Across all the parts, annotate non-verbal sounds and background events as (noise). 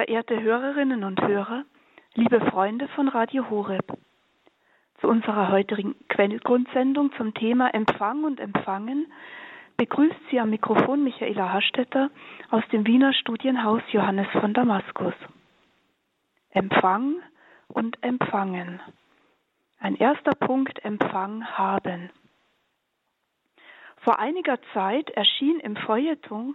verehrte Hörerinnen und Hörer, liebe Freunde von Radio Horeb. Zu unserer heutigen Quellgrundsendung zum Thema Empfang und Empfangen begrüßt Sie am Mikrofon Michaela Hastetter aus dem Wiener Studienhaus Johannes von Damaskus. Empfang und Empfangen. Ein erster Punkt Empfang haben. Vor einiger Zeit erschien im Feuilleton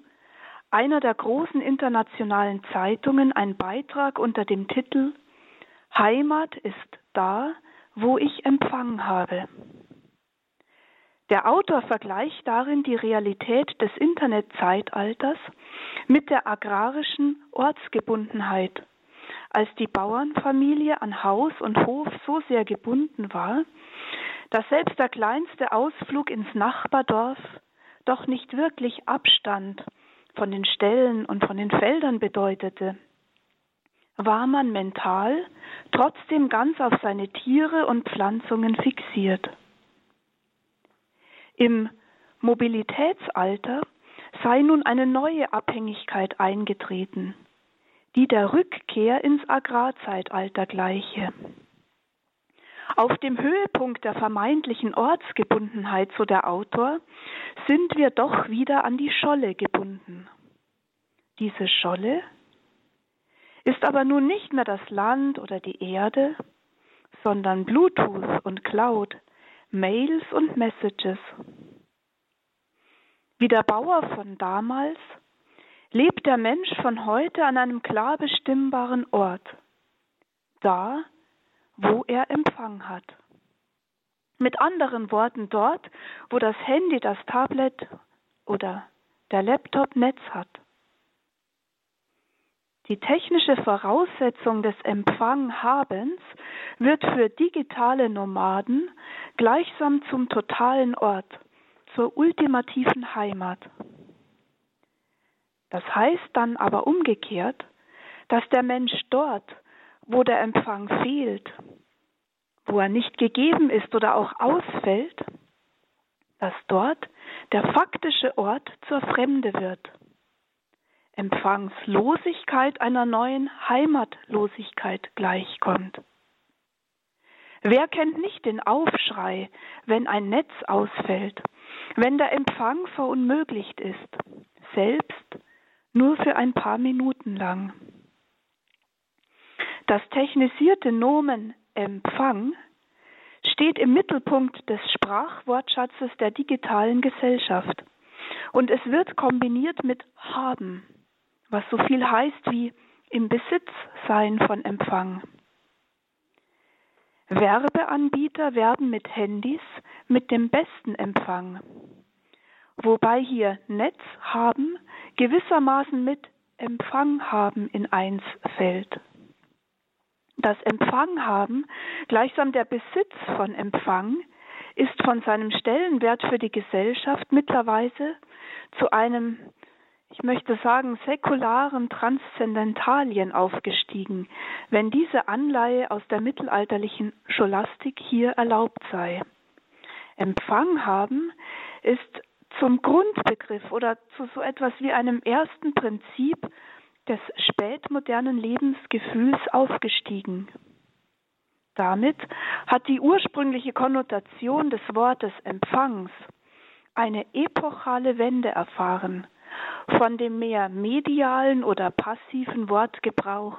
einer der großen internationalen Zeitungen ein Beitrag unter dem Titel Heimat ist da, wo ich Empfang habe. Der Autor vergleicht darin die Realität des Internetzeitalters mit der agrarischen Ortsgebundenheit, als die Bauernfamilie an Haus und Hof so sehr gebunden war, dass selbst der kleinste Ausflug ins Nachbardorf doch nicht wirklich Abstand von den Ställen und von den Feldern bedeutete, war man mental trotzdem ganz auf seine Tiere und Pflanzungen fixiert. Im Mobilitätsalter sei nun eine neue Abhängigkeit eingetreten, die der Rückkehr ins Agrarzeitalter gleiche. Auf dem Höhepunkt der vermeintlichen Ortsgebundenheit, so der Autor, sind wir doch wieder an die Scholle gebunden. Diese Scholle ist aber nun nicht mehr das Land oder die Erde, sondern Bluetooth und Cloud, Mails und Messages. Wie der Bauer von damals lebt der Mensch von heute an einem klar bestimmbaren Ort, da, wo er Empfang hat. Mit anderen Worten dort, wo das Handy, das Tablet oder der Laptop Netz hat. Die technische Voraussetzung des Empfanghabens wird für digitale Nomaden gleichsam zum totalen Ort, zur ultimativen Heimat. Das heißt dann aber umgekehrt, dass der Mensch dort, wo der Empfang fehlt, wo er nicht gegeben ist oder auch ausfällt, dass dort der faktische Ort zur Fremde wird. Empfangslosigkeit einer neuen Heimatlosigkeit gleichkommt. Wer kennt nicht den Aufschrei, wenn ein Netz ausfällt, wenn der Empfang verunmöglicht ist, selbst nur für ein paar Minuten lang? Das technisierte Nomen Empfang steht im Mittelpunkt des Sprachwortschatzes der digitalen Gesellschaft. Und es wird kombiniert mit haben, was so viel heißt wie im Besitz sein von Empfang. Werbeanbieter werben mit Handys mit dem besten Empfang, wobei hier Netz haben gewissermaßen mit Empfang haben in eins fällt das Empfang haben, gleichsam der Besitz von Empfang, ist von seinem Stellenwert für die Gesellschaft mittlerweile zu einem, ich möchte sagen, säkularen Transzendentalien aufgestiegen, wenn diese Anleihe aus der mittelalterlichen Scholastik hier erlaubt sei. Empfang haben ist zum Grundbegriff oder zu so etwas wie einem ersten Prinzip des spätmodernen Lebensgefühls aufgestiegen. Damit hat die ursprüngliche Konnotation des Wortes Empfangs eine epochale Wende erfahren, von dem mehr medialen oder passiven Wortgebrauch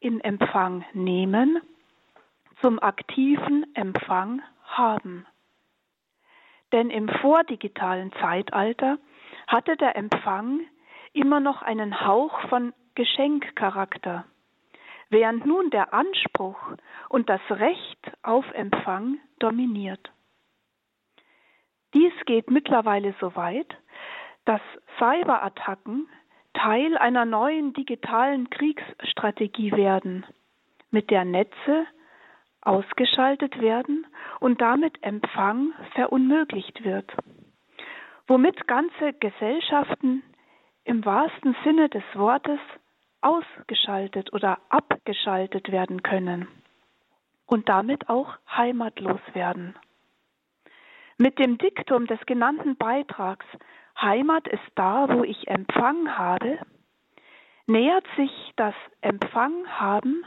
in Empfang nehmen zum aktiven Empfang haben. Denn im vordigitalen Zeitalter hatte der Empfang immer noch einen Hauch von Geschenkcharakter, während nun der Anspruch und das Recht auf Empfang dominiert. Dies geht mittlerweile so weit, dass Cyberattacken Teil einer neuen digitalen Kriegsstrategie werden, mit der Netze ausgeschaltet werden und damit Empfang verunmöglicht wird, womit ganze Gesellschaften im wahrsten Sinne des Wortes ausgeschaltet oder abgeschaltet werden können und damit auch heimatlos werden. Mit dem Diktum des genannten Beitrags Heimat ist da, wo ich Empfang habe, nähert sich das Empfang haben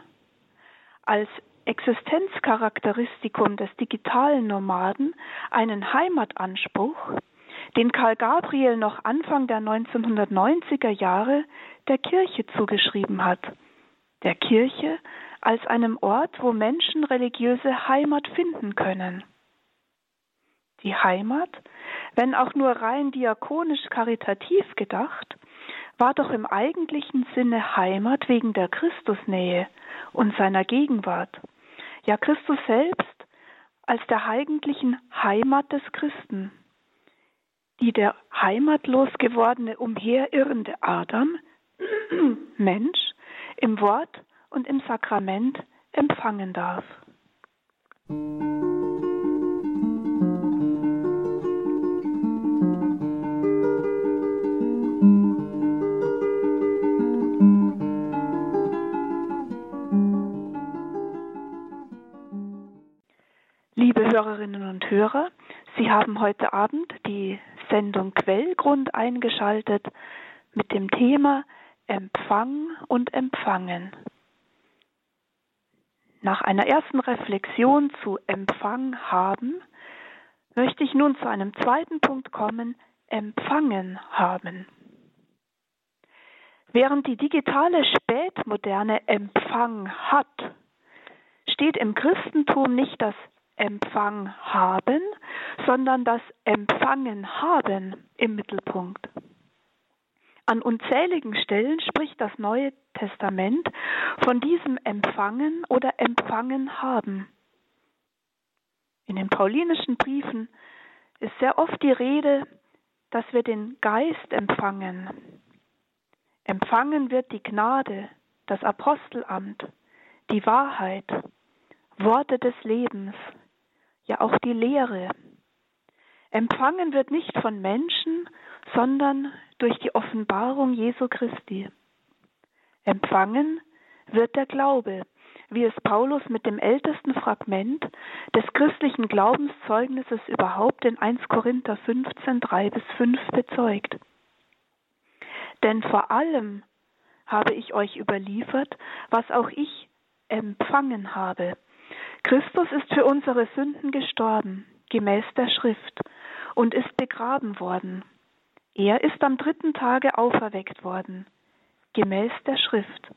als Existenzcharakteristikum des digitalen Nomaden einen Heimatanspruch, den Karl Gabriel noch Anfang der 1990er Jahre der Kirche zugeschrieben hat. Der Kirche als einem Ort, wo Menschen religiöse Heimat finden können. Die Heimat, wenn auch nur rein diakonisch karitativ gedacht, war doch im eigentlichen Sinne Heimat wegen der Christusnähe und seiner Gegenwart. Ja, Christus selbst als der eigentlichen Heimat des Christen. Die der heimatlos gewordene umherirrende Adam, (clears throat) Mensch, im Wort und im Sakrament empfangen darf. Liebe Hörerinnen und Hörer, Sie haben heute Abend die Sendung Quellgrund eingeschaltet mit dem Thema Empfang und Empfangen. Nach einer ersten Reflexion zu Empfang haben, möchte ich nun zu einem zweiten Punkt kommen, Empfangen haben. Während die digitale Spätmoderne Empfang hat, steht im Christentum nicht das Empfang haben, sondern das Empfangen haben im Mittelpunkt. An unzähligen Stellen spricht das Neue Testament von diesem Empfangen oder Empfangen haben. In den paulinischen Briefen ist sehr oft die Rede, dass wir den Geist empfangen. Empfangen wird die Gnade, das Apostelamt, die Wahrheit, Worte des Lebens, ja auch die Lehre. Empfangen wird nicht von Menschen, sondern durch die Offenbarung Jesu Christi. Empfangen wird der Glaube, wie es Paulus mit dem ältesten Fragment des christlichen Glaubenszeugnisses überhaupt in 1 Korinther 15, 3 bis 5 bezeugt. Denn vor allem habe ich euch überliefert, was auch ich empfangen habe, Christus ist für unsere Sünden gestorben, gemäß der Schrift, und ist begraben worden. Er ist am dritten Tage auferweckt worden, gemäß der Schrift,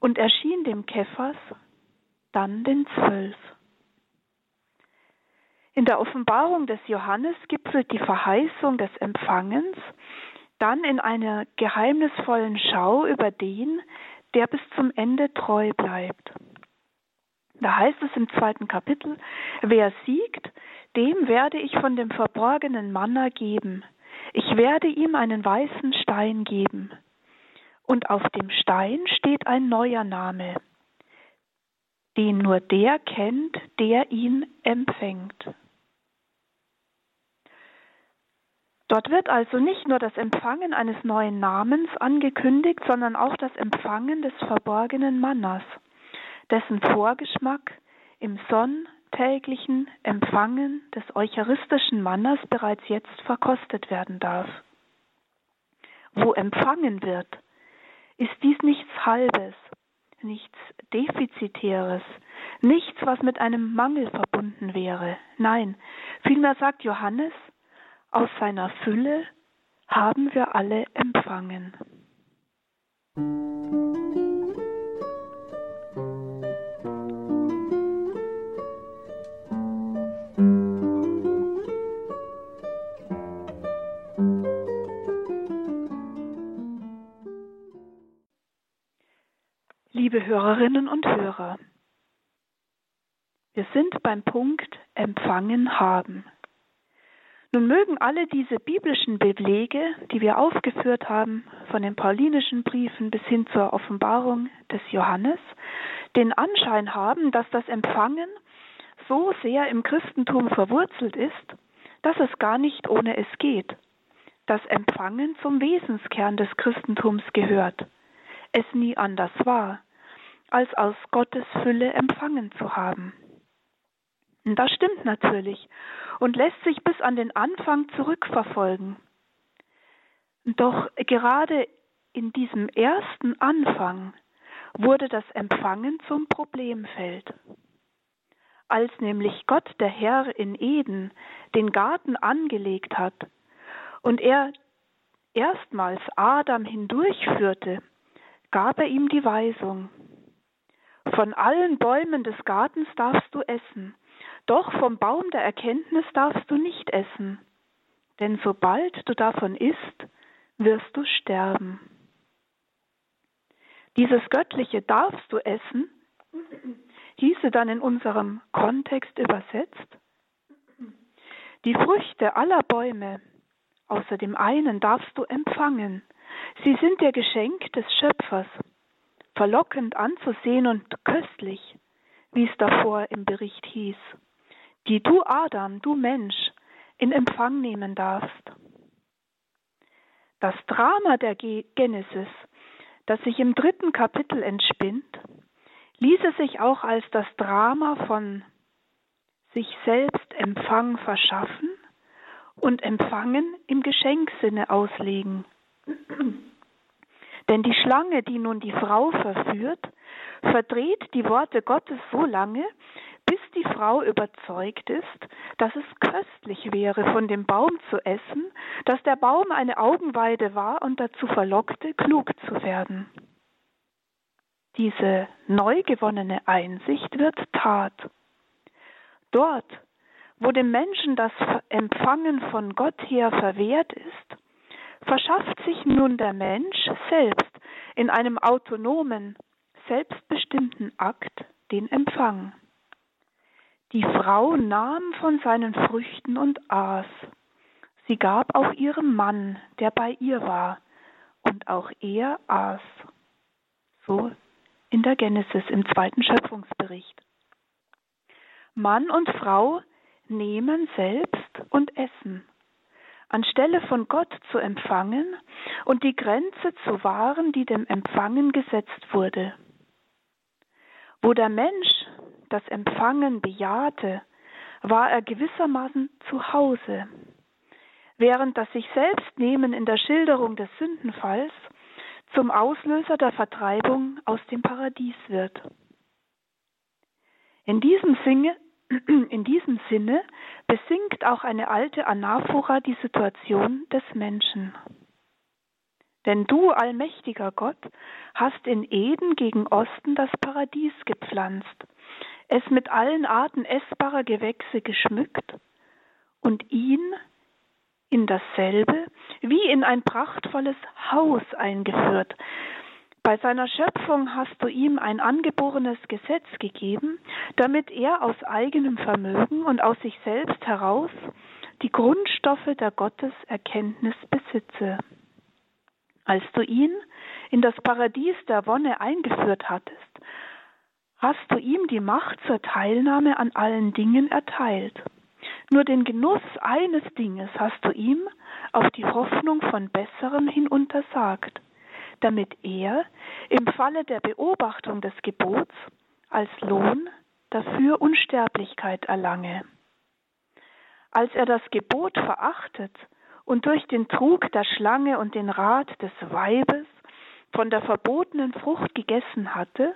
und erschien dem Kephas, dann den Zwölf. In der Offenbarung des Johannes gipfelt die Verheißung des Empfangens dann in einer geheimnisvollen Schau über den, der bis zum Ende treu bleibt. Da heißt es im zweiten Kapitel, wer siegt, dem werde ich von dem verborgenen Manna geben. Ich werde ihm einen weißen Stein geben. Und auf dem Stein steht ein neuer Name, den nur der kennt, der ihn empfängt. Dort wird also nicht nur das Empfangen eines neuen Namens angekündigt, sondern auch das Empfangen des verborgenen Mannas dessen Vorgeschmack im sonntäglichen Empfangen des eucharistischen Mannes bereits jetzt verkostet werden darf. Wo empfangen wird, ist dies nichts Halbes, nichts Defizitäres, nichts, was mit einem Mangel verbunden wäre. Nein, vielmehr sagt Johannes, aus seiner Fülle haben wir alle empfangen. Liebe Hörerinnen und Hörer, wir sind beim Punkt Empfangen haben. Nun mögen alle diese biblischen Belege, die wir aufgeführt haben, von den paulinischen Briefen bis hin zur Offenbarung des Johannes, den Anschein haben, dass das Empfangen so sehr im Christentum verwurzelt ist, dass es gar nicht ohne es geht. Das Empfangen zum Wesenskern des Christentums gehört, es nie anders war als aus Gottes Fülle empfangen zu haben. Das stimmt natürlich und lässt sich bis an den Anfang zurückverfolgen. Doch gerade in diesem ersten Anfang wurde das Empfangen zum Problemfeld. Als nämlich Gott der Herr in Eden den Garten angelegt hat und er erstmals Adam hindurchführte, gab er ihm die Weisung, von allen Bäumen des Gartens darfst du essen, doch vom Baum der Erkenntnis darfst du nicht essen, denn sobald du davon isst, wirst du sterben. Dieses göttliche darfst du essen, hieße dann in unserem Kontext übersetzt, die Früchte aller Bäume, außer dem einen, darfst du empfangen. Sie sind der Geschenk des Schöpfers, verlockend anzusehen und köstlich, wie es davor im Bericht hieß, die du Adam, du Mensch, in Empfang nehmen darfst. Das Drama der Genesis, das sich im dritten Kapitel entspinnt, ließe sich auch als das Drama von sich selbst Empfang verschaffen und Empfangen im Geschenksinne auslegen. Denn die Schlange, die nun die Frau verführt, verdreht die Worte Gottes so lange, bis die Frau überzeugt ist, dass es köstlich wäre, von dem Baum zu essen, dass der Baum eine Augenweide war und dazu verlockte, klug zu werden. Diese neu gewonnene Einsicht wird Tat. Dort, wo dem Menschen das Empfangen von Gott her verwehrt ist, verschafft sich nun der Mensch selbst in einem autonomen, selbstbestimmten Akt den Empfang. Die Frau nahm von seinen Früchten und aß. Sie gab auch ihrem Mann, der bei ihr war, und auch er aß. So in der Genesis im zweiten Schöpfungsbericht. Mann und Frau nehmen selbst und essen anstelle von Gott zu empfangen und die Grenze zu wahren, die dem Empfangen gesetzt wurde. Wo der Mensch das Empfangen bejahte, war er gewissermaßen zu Hause, während das sich selbst nehmen in der Schilderung des Sündenfalls zum Auslöser der Vertreibung aus dem Paradies wird. In diesem Sinne, (clears throat) in diesem Sinne besingt auch eine alte Anaphora die Situation des Menschen. Denn du, allmächtiger Gott, hast in Eden gegen Osten das Paradies gepflanzt, es mit allen Arten essbarer Gewächse geschmückt und ihn in dasselbe wie in ein prachtvolles Haus eingeführt, bei seiner Schöpfung hast du ihm ein angeborenes Gesetz gegeben, damit er aus eigenem Vermögen und aus sich selbst heraus die Grundstoffe der Gotteserkenntnis besitze. Als du ihn in das Paradies der Wonne eingeführt hattest, hast du ihm die Macht zur Teilnahme an allen Dingen erteilt. Nur den Genuss eines Dinges hast du ihm auf die Hoffnung von Besserem hin untersagt damit er im Falle der Beobachtung des Gebots als Lohn dafür Unsterblichkeit erlange. Als er das Gebot verachtet und durch den Trug der Schlange und den Rat des Weibes von der verbotenen Frucht gegessen hatte,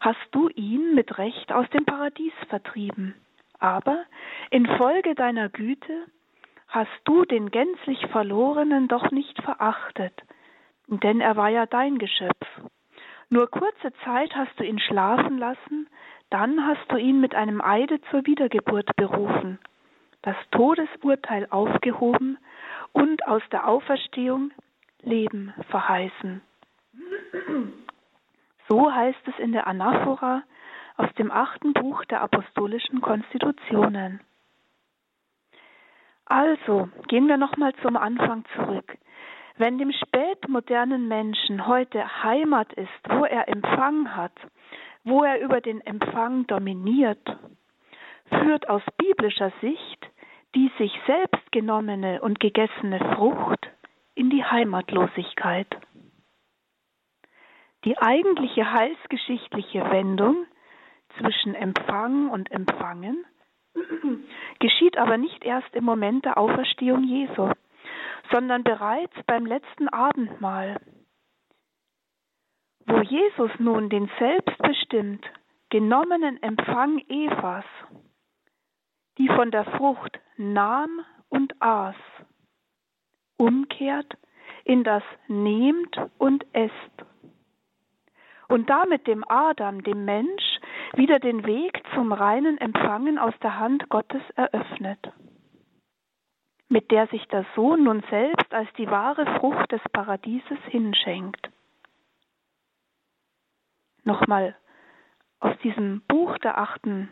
hast du ihn mit Recht aus dem Paradies vertrieben. Aber infolge deiner Güte hast du den gänzlich Verlorenen doch nicht verachtet, denn er war ja dein Geschöpf. Nur kurze Zeit hast du ihn schlafen lassen, dann hast du ihn mit einem Eide zur Wiedergeburt berufen, das Todesurteil aufgehoben und aus der Auferstehung Leben verheißen. So heißt es in der Anaphora aus dem achten Buch der apostolischen Konstitutionen. Also gehen wir nochmal zum Anfang zurück. Wenn dem spätmodernen Menschen heute Heimat ist, wo er Empfang hat, wo er über den Empfang dominiert, führt aus biblischer Sicht die sich selbst genommene und gegessene Frucht in die Heimatlosigkeit. Die eigentliche heilsgeschichtliche Wendung zwischen Empfang und Empfangen (clears throat) geschieht aber nicht erst im Moment der Auferstehung Jesu sondern bereits beim letzten Abendmahl. Wo Jesus nun den selbstbestimmt genommenen Empfang Evas, die von der Frucht nahm und aß, umkehrt in das nehmt und esst und damit dem Adam, dem Mensch, wieder den Weg zum reinen Empfangen aus der Hand Gottes eröffnet, mit der sich der Sohn nun selbst als die wahre Frucht des Paradieses hinschenkt. Nochmal aus diesem Buch der achten,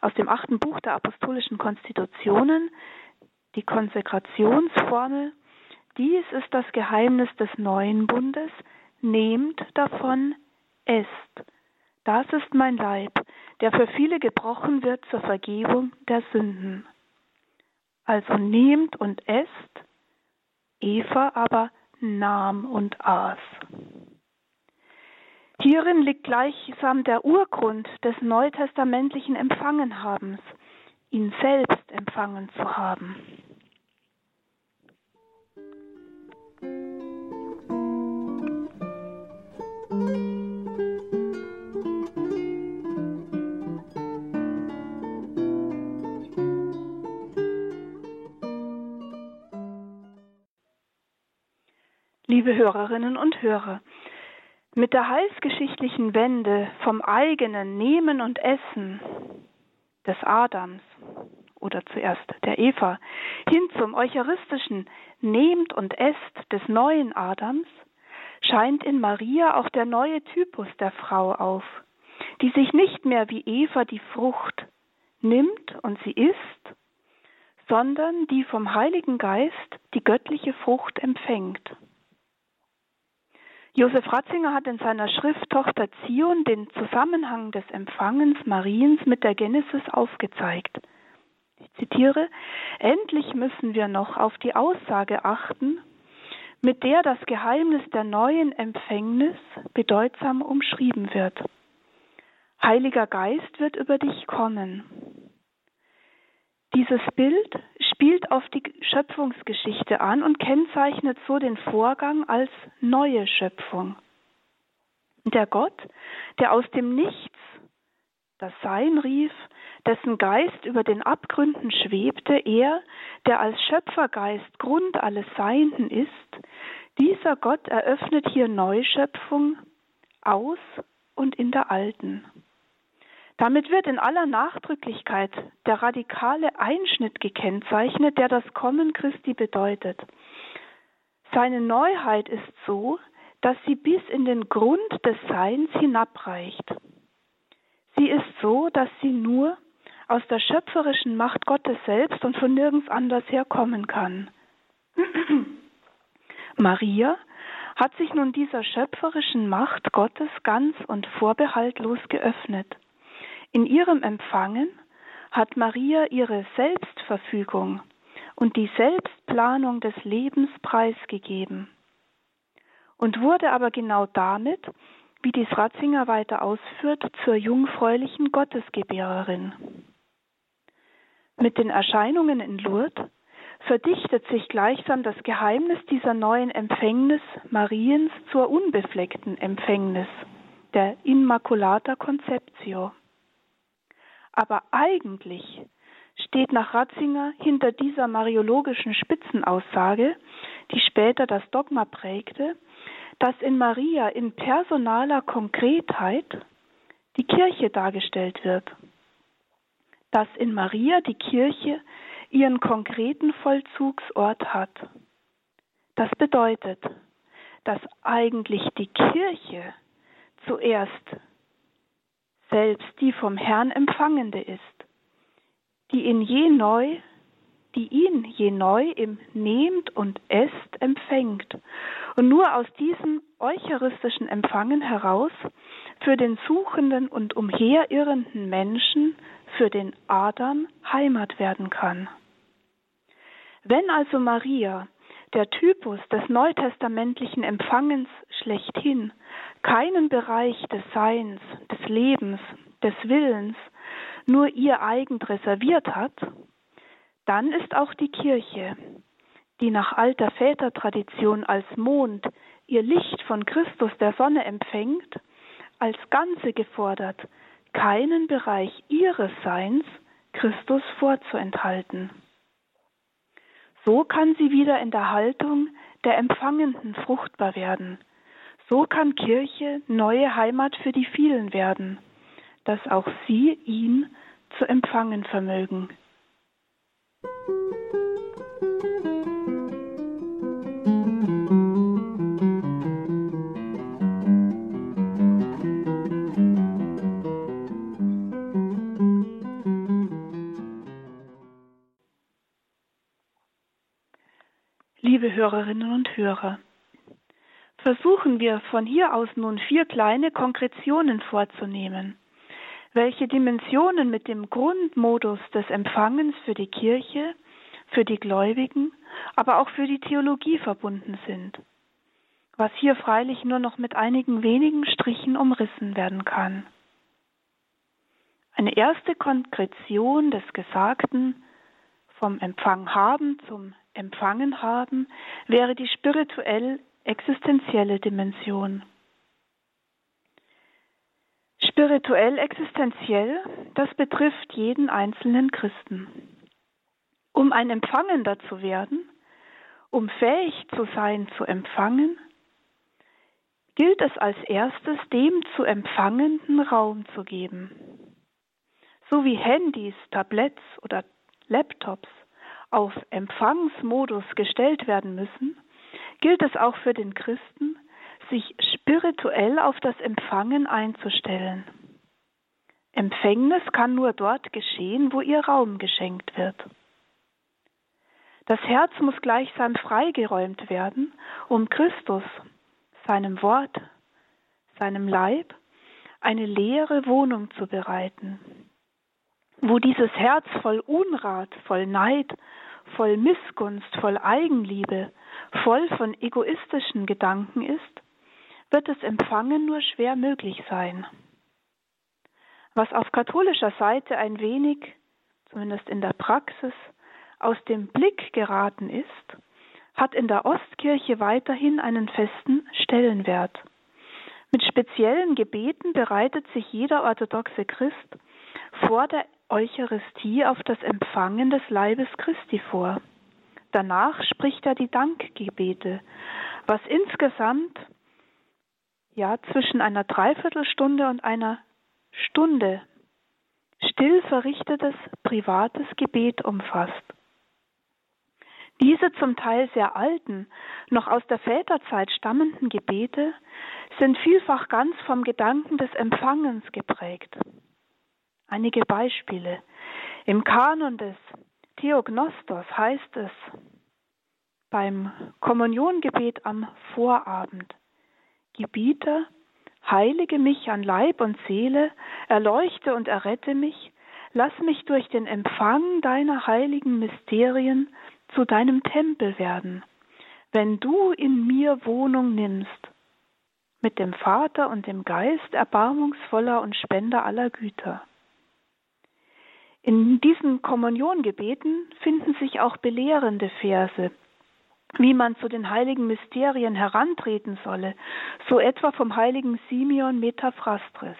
aus dem achten Buch der apostolischen Konstitutionen, die Konsekrationsformel, dies ist das Geheimnis des neuen Bundes, nehmt davon, esst. Das ist mein Leib, der für viele gebrochen wird zur Vergebung der Sünden. Also nehmt und esst, Eva aber nahm und aß. Hierin liegt gleichsam der Urgrund des neutestamentlichen Empfangenhabens, ihn selbst empfangen zu haben. Liebe Hörerinnen und Hörer, mit der heilsgeschichtlichen Wende vom eigenen Nehmen und Essen des Adams oder zuerst der Eva hin zum eucharistischen Nehmt und Esst des neuen Adams scheint in Maria auch der neue Typus der Frau auf, die sich nicht mehr wie Eva die Frucht nimmt und sie isst, sondern die vom Heiligen Geist die göttliche Frucht empfängt. Josef Ratzinger hat in seiner Schrift Tochter Zion den Zusammenhang des Empfangens Mariens mit der Genesis aufgezeigt. Ich zitiere, endlich müssen wir noch auf die Aussage achten, mit der das Geheimnis der neuen Empfängnis bedeutsam umschrieben wird. Heiliger Geist wird über dich kommen. Dieses Bild spielt auf die Schöpfungsgeschichte an und kennzeichnet so den Vorgang als neue Schöpfung. Der Gott, der aus dem Nichts das Sein rief, dessen Geist über den Abgründen schwebte, er, der als Schöpfergeist Grund alles Seienden ist, dieser Gott eröffnet hier Neuschöpfung aus und in der alten. Damit wird in aller Nachdrücklichkeit der radikale Einschnitt gekennzeichnet, der das Kommen Christi bedeutet. Seine Neuheit ist so, dass sie bis in den Grund des Seins hinabreicht. Sie ist so, dass sie nur aus der schöpferischen Macht Gottes selbst und von nirgends anders herkommen kann. (clears throat) Maria hat sich nun dieser schöpferischen Macht Gottes ganz und vorbehaltlos geöffnet. In ihrem Empfangen hat Maria ihre Selbstverfügung und die Selbstplanung des Lebens preisgegeben und wurde aber genau damit, wie dies Ratzinger weiter ausführt, zur jungfräulichen Gottesgebärerin. Mit den Erscheinungen in Lourdes verdichtet sich gleichsam das Geheimnis dieser neuen Empfängnis Mariens zur unbefleckten Empfängnis, der Immaculata Conceptio. Aber eigentlich steht nach Ratzinger hinter dieser mariologischen Spitzenaussage, die später das Dogma prägte, dass in Maria in personaler Konkretheit die Kirche dargestellt wird. Dass in Maria die Kirche ihren konkreten Vollzugsort hat. Das bedeutet, dass eigentlich die Kirche zuerst selbst die vom Herrn empfangende ist, die ihn je neu, die ihn je neu im Nehmt und Esst empfängt und nur aus diesem eucharistischen Empfangen heraus für den suchenden und umherirrenden Menschen, für den Adam Heimat werden kann. Wenn also Maria, der Typus des neutestamentlichen Empfangens schlechthin, keinen Bereich des Seins, des Lebens, des Willens nur ihr eigen reserviert hat, dann ist auch die Kirche, die nach alter Vätertradition als Mond ihr Licht von Christus der Sonne empfängt, als Ganze gefordert, keinen Bereich ihres Seins Christus vorzuenthalten. So kann sie wieder in der Haltung der Empfangenden fruchtbar werden. So kann Kirche neue Heimat für die vielen werden, dass auch sie ihn zu empfangen vermögen. Liebe Hörerinnen und Hörer, versuchen wir von hier aus nun vier kleine Konkretionen vorzunehmen, welche Dimensionen mit dem Grundmodus des Empfangens für die Kirche, für die Gläubigen, aber auch für die Theologie verbunden sind, was hier freilich nur noch mit einigen wenigen Strichen umrissen werden kann. Eine erste Konkretion des Gesagten vom Empfang haben zum empfangen haben, wäre die spirituell existenzielle Dimension. Spirituell existenziell, das betrifft jeden einzelnen Christen. Um ein Empfangender zu werden, um fähig zu sein zu empfangen, gilt es als erstes, dem zu Empfangenden Raum zu geben. So wie Handys, Tabletts oder Laptops auf Empfangsmodus gestellt werden müssen, gilt es auch für den Christen, sich spirituell auf das Empfangen einzustellen. Empfängnis kann nur dort geschehen, wo ihr Raum geschenkt wird. Das Herz muss gleichsam freigeräumt werden, um Christus, seinem Wort, seinem Leib, eine leere Wohnung zu bereiten wo dieses Herz voll Unrat, voll Neid, voll Missgunst, voll Eigenliebe, voll von egoistischen Gedanken ist, wird das Empfangen nur schwer möglich sein. Was auf katholischer Seite ein wenig, zumindest in der Praxis, aus dem Blick geraten ist, hat in der Ostkirche weiterhin einen festen Stellenwert. Mit speziellen Gebeten bereitet sich jeder orthodoxe Christ vor der Eucharistie auf das Empfangen des Leibes Christi vor. Danach spricht er die Dankgebete, was insgesamt ja zwischen einer Dreiviertelstunde und einer Stunde still verrichtetes privates Gebet umfasst. Diese zum Teil sehr alten, noch aus der Väterzeit stammenden Gebete sind vielfach ganz vom Gedanken des Empfangens geprägt. Einige Beispiele. Im Kanon des Theognostos heißt es beim Kommuniongebet am Vorabend, Gebieter, heilige mich an Leib und Seele, erleuchte und errette mich, lass mich durch den Empfang deiner heiligen Mysterien zu deinem Tempel werden, wenn du in mir Wohnung nimmst, mit dem Vater und dem Geist erbarmungsvoller und Spender aller Güter. In diesen Kommuniongebeten finden sich auch belehrende Verse, wie man zu den heiligen Mysterien herantreten solle, so etwa vom heiligen Simeon Metaphrastress.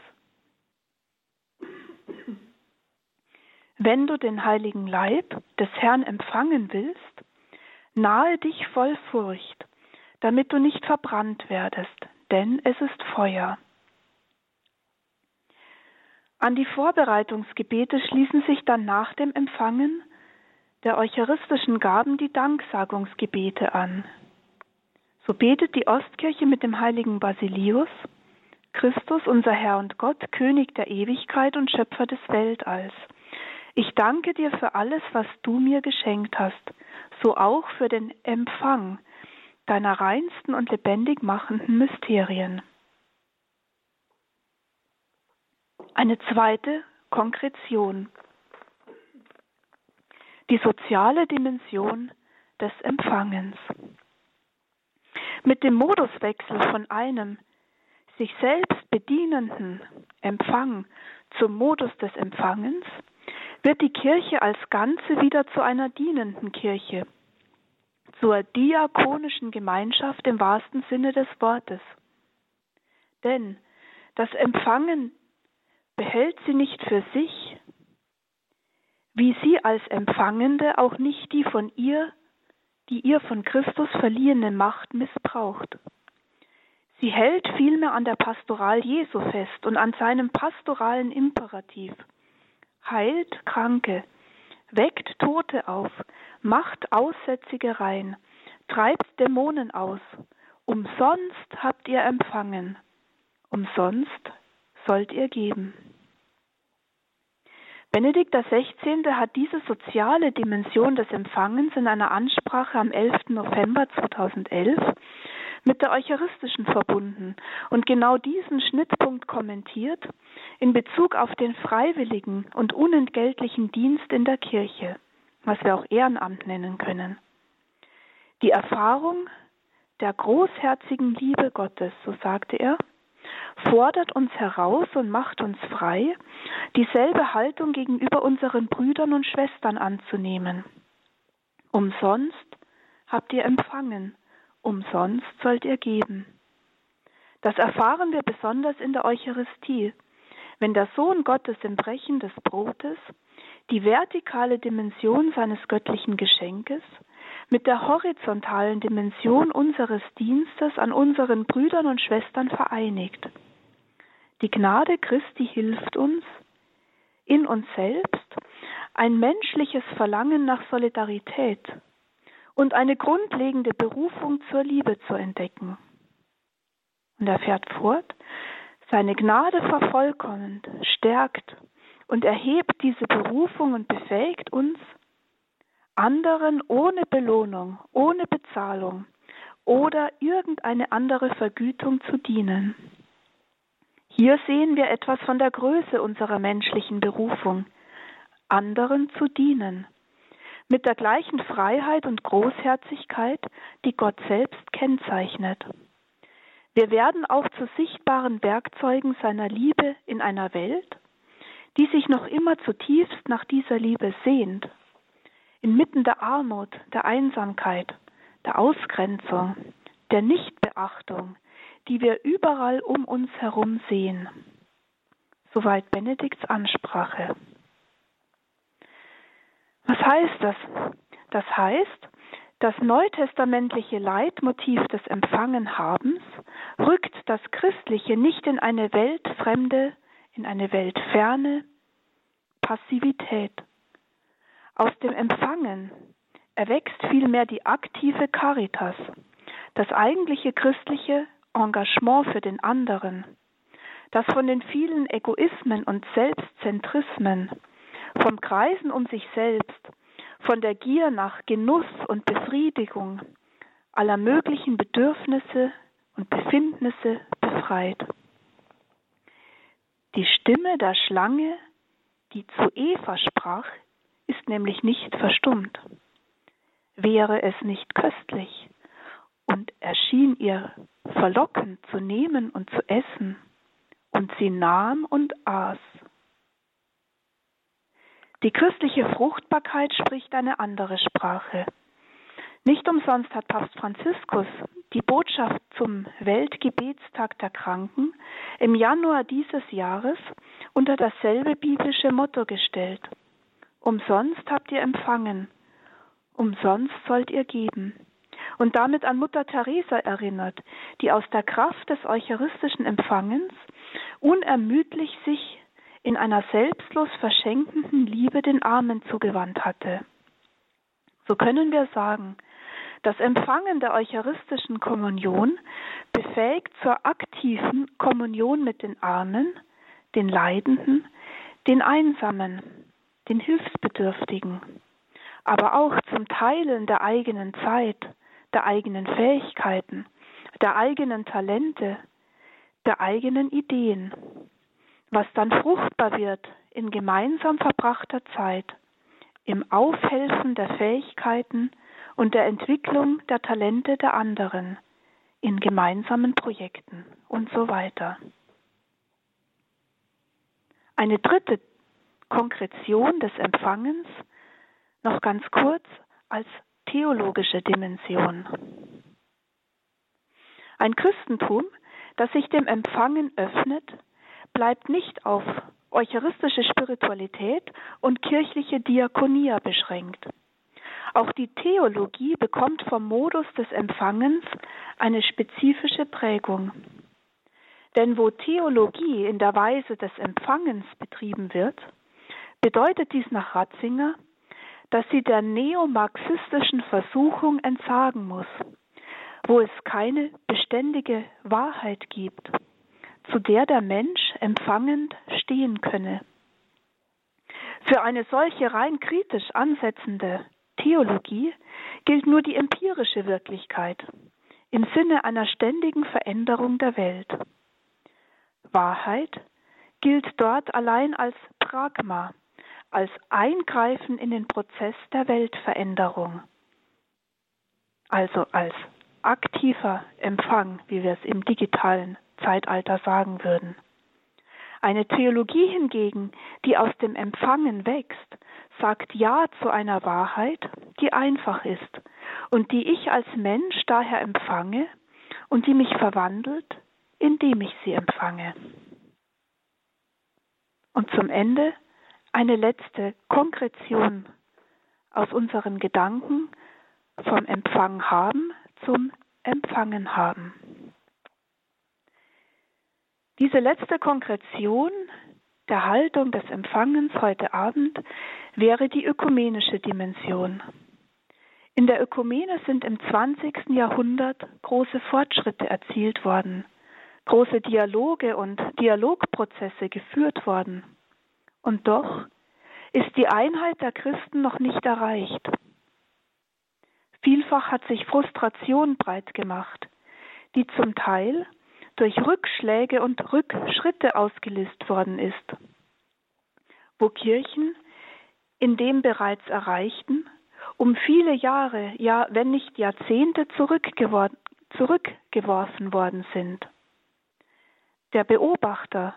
Wenn du den heiligen Leib des Herrn empfangen willst, nahe dich voll Furcht, damit du nicht verbrannt werdest, denn es ist Feuer. An die Vorbereitungsgebete schließen sich dann nach dem Empfangen der eucharistischen Gaben die Danksagungsgebete an. So betet die Ostkirche mit dem heiligen Basilius, Christus, unser Herr und Gott, König der Ewigkeit und Schöpfer des Weltalls. Ich danke dir für alles, was du mir geschenkt hast, so auch für den Empfang deiner reinsten und lebendig machenden Mysterien. Eine zweite Konkretion. Die soziale Dimension des Empfangens. Mit dem Moduswechsel von einem sich selbst bedienenden Empfang zum Modus des Empfangens wird die Kirche als Ganze wieder zu einer dienenden Kirche, zur diakonischen Gemeinschaft im wahrsten Sinne des Wortes. Denn das Empfangen behält sie nicht für sich, wie sie als Empfangende auch nicht die von ihr, die ihr von Christus verliehene Macht missbraucht. Sie hält vielmehr an der Pastoral Jesu fest und an seinem pastoralen Imperativ. Heilt Kranke, weckt Tote auf, macht Aussätzige rein, treibt Dämonen aus. Umsonst habt ihr empfangen, umsonst sollt ihr geben. Benedikt XVI. hat diese soziale Dimension des Empfangens in einer Ansprache am 11. November 2011 mit der eucharistischen verbunden und genau diesen Schnittpunkt kommentiert in Bezug auf den freiwilligen und unentgeltlichen Dienst in der Kirche, was wir auch Ehrenamt nennen können. Die Erfahrung der großherzigen Liebe Gottes, so sagte er, fordert uns heraus und macht uns frei, dieselbe Haltung gegenüber unseren Brüdern und Schwestern anzunehmen. Umsonst habt ihr empfangen, umsonst sollt ihr geben. Das erfahren wir besonders in der Eucharistie, wenn der Sohn Gottes im Brechen des Brotes die vertikale Dimension seines göttlichen Geschenkes mit der horizontalen Dimension unseres Dienstes an unseren Brüdern und Schwestern vereinigt. Die Gnade Christi hilft uns, in uns selbst ein menschliches Verlangen nach Solidarität und eine grundlegende Berufung zur Liebe zu entdecken. Und er fährt fort, seine Gnade vervollkommend, stärkt und erhebt diese Berufung und befähigt uns, anderen ohne Belohnung, ohne Bezahlung oder irgendeine andere Vergütung zu dienen. Hier sehen wir etwas von der Größe unserer menschlichen Berufung, anderen zu dienen, mit der gleichen Freiheit und Großherzigkeit, die Gott selbst kennzeichnet. Wir werden auch zu sichtbaren Werkzeugen seiner Liebe in einer Welt, die sich noch immer zutiefst nach dieser Liebe sehnt, inmitten der Armut, der Einsamkeit, der Ausgrenzung, der Nichtbeachtung, die wir überall um uns herum sehen. Soweit Benedikts Ansprache. Was heißt das? Das heißt, das neutestamentliche Leitmotiv des Empfangenhabens rückt das Christliche nicht in eine weltfremde, in eine weltferne Passivität. Aus dem Empfangen erwächst vielmehr die aktive Caritas, das eigentliche christliche Engagement für den anderen, das von den vielen Egoismen und Selbstzentrismen, vom Kreisen um sich selbst, von der Gier nach Genuss und Befriedigung aller möglichen Bedürfnisse und Befindnisse befreit. Die Stimme der Schlange, die zu Eva sprach, ist nämlich nicht verstummt. Wäre es nicht köstlich, und erschien ihr verlockend zu nehmen und zu essen, und sie nahm und aß. Die christliche Fruchtbarkeit spricht eine andere Sprache. Nicht umsonst hat Papst Franziskus die Botschaft zum Weltgebetstag der Kranken im Januar dieses Jahres unter dasselbe biblische Motto gestellt. Umsonst habt ihr empfangen, umsonst sollt ihr geben. Und damit an Mutter Teresa erinnert, die aus der Kraft des eucharistischen Empfangens unermüdlich sich in einer selbstlos verschenkenden Liebe den Armen zugewandt hatte. So können wir sagen, das Empfangen der eucharistischen Kommunion befähigt zur aktiven Kommunion mit den Armen, den Leidenden, den Einsamen, den Hilfsbedürftigen, aber auch zum Teilen der eigenen Zeit, der eigenen Fähigkeiten, der eigenen Talente, der eigenen Ideen, was dann fruchtbar wird in gemeinsam verbrachter Zeit, im Aufhelfen der Fähigkeiten und der Entwicklung der Talente der anderen, in gemeinsamen Projekten und so weiter. Eine dritte Konkretion des Empfangens, noch ganz kurz, als theologische Dimension. Ein Christentum, das sich dem Empfangen öffnet, bleibt nicht auf eucharistische Spiritualität und kirchliche Diakonia beschränkt. Auch die Theologie bekommt vom Modus des Empfangens eine spezifische Prägung. Denn wo Theologie in der Weise des Empfangens betrieben wird, bedeutet dies nach Ratzinger, dass sie der neomarxistischen Versuchung entsagen muss, wo es keine beständige Wahrheit gibt, zu der der Mensch empfangend stehen könne. Für eine solche rein kritisch ansetzende Theologie gilt nur die empirische Wirklichkeit im Sinne einer ständigen Veränderung der Welt. Wahrheit gilt dort allein als Pragma, als Eingreifen in den Prozess der Weltveränderung, also als aktiver Empfang, wie wir es im digitalen Zeitalter sagen würden. Eine Theologie hingegen, die aus dem Empfangen wächst, sagt Ja zu einer Wahrheit, die einfach ist und die ich als Mensch daher empfange und die mich verwandelt, indem ich sie empfange. Und zum Ende eine letzte Konkretion aus unseren Gedanken vom Empfang haben zum Empfangen haben. Diese letzte Konkretion der Haltung des Empfangens heute Abend wäre die ökumenische Dimension. In der Ökumene sind im 20. Jahrhundert große Fortschritte erzielt worden, große Dialoge und Dialogprozesse geführt worden. Und doch ist die Einheit der Christen noch nicht erreicht. Vielfach hat sich Frustration breit gemacht, die zum Teil durch Rückschläge und Rückschritte ausgelöst worden ist, wo Kirchen in dem bereits Erreichten um viele Jahre, ja wenn nicht Jahrzehnte zurückgeworfen worden sind. Der Beobachter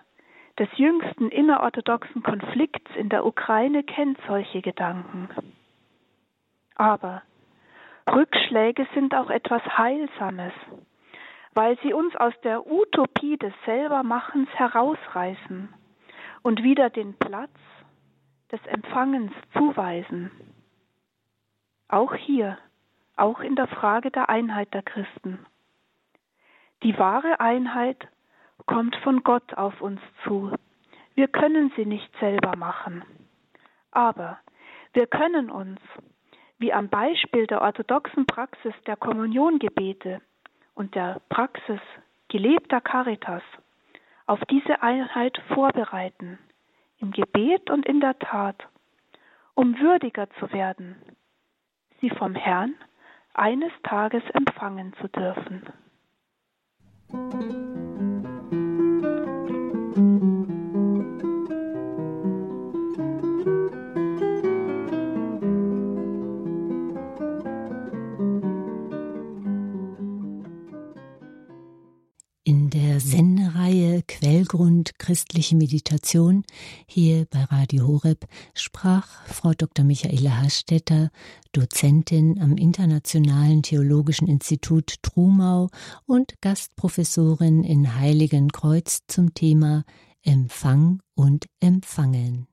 des jüngsten innerorthodoxen Konflikts in der Ukraine kennt solche Gedanken. Aber Rückschläge sind auch etwas Heilsames weil sie uns aus der Utopie des Selbermachens herausreißen und wieder den Platz des Empfangens zuweisen. Auch hier, auch in der Frage der Einheit der Christen. Die wahre Einheit kommt von Gott auf uns zu. Wir können sie nicht selber machen. Aber wir können uns, wie am Beispiel der orthodoxen Praxis der Kommuniongebete, und der Praxis gelebter Caritas auf diese Einheit vorbereiten, im Gebet und in der Tat, um würdiger zu werden, sie vom Herrn eines Tages empfangen zu dürfen. Quellgrund christliche Meditation hier bei Radio Horeb sprach Frau Dr. Michaela Hastetter, Dozentin am Internationalen Theologischen Institut Trumau und Gastprofessorin in Heiligenkreuz zum Thema Empfang und Empfangen.